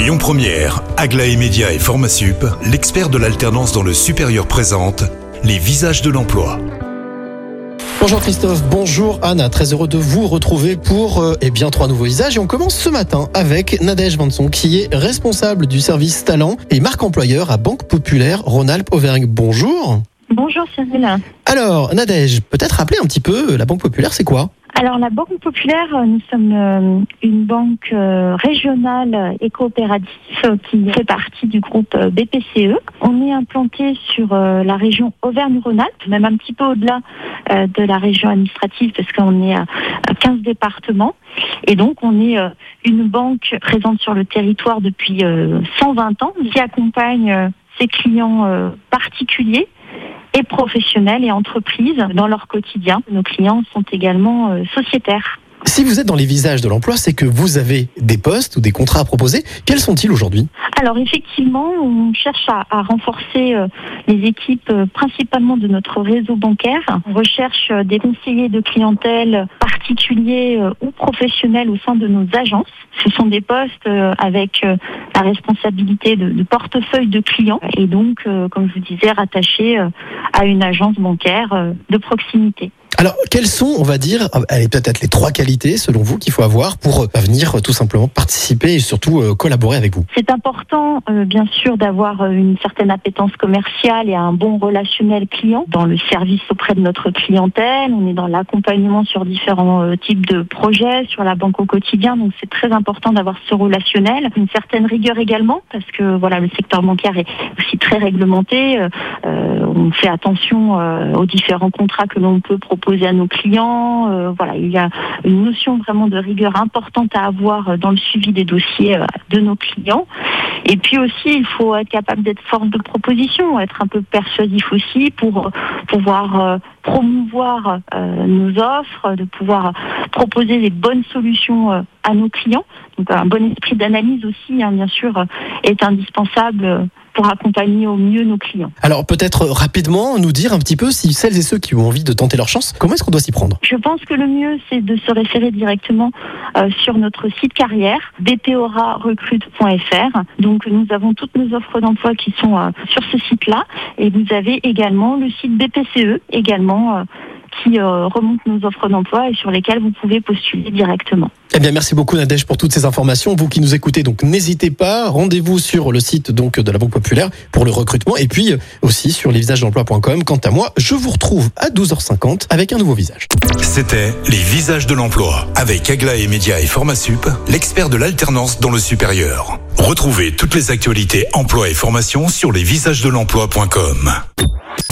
Lyon Première, Aglaé Média et Formasup, l'expert de l'alternance dans le supérieur présente les visages de l'emploi. Bonjour Christophe, bonjour Anna, très heureux de vous retrouver pour euh, eh bien trois nouveaux visages et on commence ce matin avec Nadège Vanson qui est responsable du service talent et marque employeur à Banque Populaire Rhône-Alpes Auvergne. Bonjour. Bonjour Cyril. Alors Nadège, peut-être rappeler un petit peu la Banque Populaire, c'est quoi? Alors la Banque Populaire, euh, nous sommes euh, une banque euh, régionale et coopérative qui fait partie du groupe BPCE. On est implanté sur la région Auvergne-Rhône-Alpes, même un petit peu au-delà de la région administrative parce qu'on est à à 15 départements. Et donc on est une banque présente sur le territoire depuis euh, 120 ans qui accompagne ses clients particuliers et professionnels et entreprises dans leur quotidien. Nos clients sont également euh, sociétaires. Si vous êtes dans les visages de l'emploi, c'est que vous avez des postes ou des contrats à proposer. Quels sont-ils aujourd'hui? Alors effectivement, on cherche à, à renforcer euh, les équipes euh, principalement de notre réseau bancaire. On recherche des conseillers de clientèle particuliers euh, ou professionnels au sein de nos agences. Ce sont des postes euh, avec euh, la responsabilité de, de portefeuille de clients et donc, comme je vous disais, rattachés à une agence bancaire de proximité. Alors, quelles sont, on va dire, euh, allez, peut-être les trois qualités, selon vous, qu'il faut avoir pour euh, venir euh, tout simplement participer et surtout collaborer avec vous? C'est important, bien sûr, d'avoir une certaine appétence commerciale et un bon relationnel client dans le service auprès de notre clientèle. On est dans l'accompagnement sur différents types de projets, sur la banque au quotidien. Donc, c'est très important d'avoir ce relationnel. Une certaine rigueur également, parce que voilà, le secteur bancaire est aussi très réglementé. On fait attention aux différents contrats que l'on peut proposer à nos clients. Euh, voilà, il y a une notion vraiment de rigueur importante à avoir euh, dans le suivi des dossiers euh, de nos clients. Et puis aussi, il faut être capable d'être force de proposition, être un peu persuasif aussi pour pouvoir promouvoir nos offres, de pouvoir proposer les bonnes solutions euh, à nos clients. Donc un bon esprit d'analyse aussi, hein, bien sûr, euh, est indispensable euh, pour accompagner au mieux nos clients. Alors, peut-être rapidement nous dire un petit peu si celles et ceux qui ont envie de tenter leur chance, comment est-ce qu'on doit s'y prendre? Je pense que le mieux, c'est de se référer directement euh, sur notre site carrière, bporarecrute.fr. Donc, nous avons toutes nos offres d'emploi qui sont euh, sur ce site-là. Et vous avez également le site BPCE, également, euh, qui euh, remonte nos offres d'emploi et sur lesquelles vous pouvez postuler directement. Eh bien, merci beaucoup Nadège pour toutes ces informations. Vous qui nous écoutez, donc n'hésitez pas, rendez-vous sur le site donc de la Banque Populaire pour le recrutement et puis euh, aussi sur lesvisagesdemploi.com. Quant à moi, je vous retrouve à 12h50 avec un nouveau visage. C'était les visages de l'emploi avec Aglaé Média et Formasup, l'expert de l'alternance dans le supérieur. Retrouvez toutes les actualités emploi et formation sur lesvisagesdelemploi.com.